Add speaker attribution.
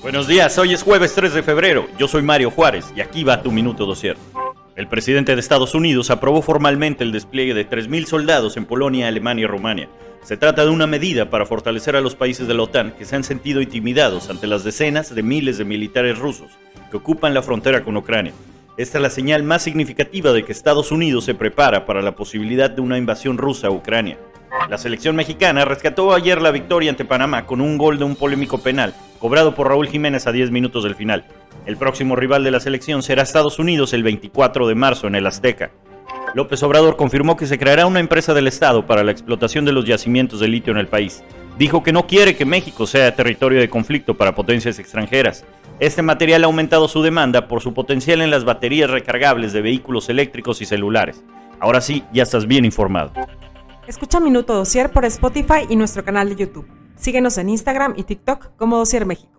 Speaker 1: Buenos días, hoy es jueves 3 de febrero. Yo soy Mario Juárez y aquí va tu minuto dosier. El presidente de Estados Unidos aprobó formalmente el despliegue de 3.000 soldados en Polonia, Alemania y Rumania. Se trata de una medida para fortalecer a los países de la OTAN que se han sentido intimidados ante las decenas de miles de militares rusos que ocupan la frontera con Ucrania. Esta es la señal más significativa de que Estados Unidos se prepara para la posibilidad de una invasión rusa a Ucrania. La selección mexicana rescató ayer la victoria ante Panamá con un gol de un polémico penal, cobrado por Raúl Jiménez a 10 minutos del final. El próximo rival de la selección será Estados Unidos el 24 de marzo en el Azteca. López Obrador confirmó que se creará una empresa del Estado para la explotación de los yacimientos de litio en el país. Dijo que no quiere que México sea territorio de conflicto para potencias extranjeras. Este material ha aumentado su demanda por su potencial en las baterías recargables de vehículos eléctricos y celulares. Ahora sí, ya estás bien informado.
Speaker 2: Escucha Minuto Dosier por Spotify y nuestro canal de YouTube. Síguenos en Instagram y TikTok como Dosier México.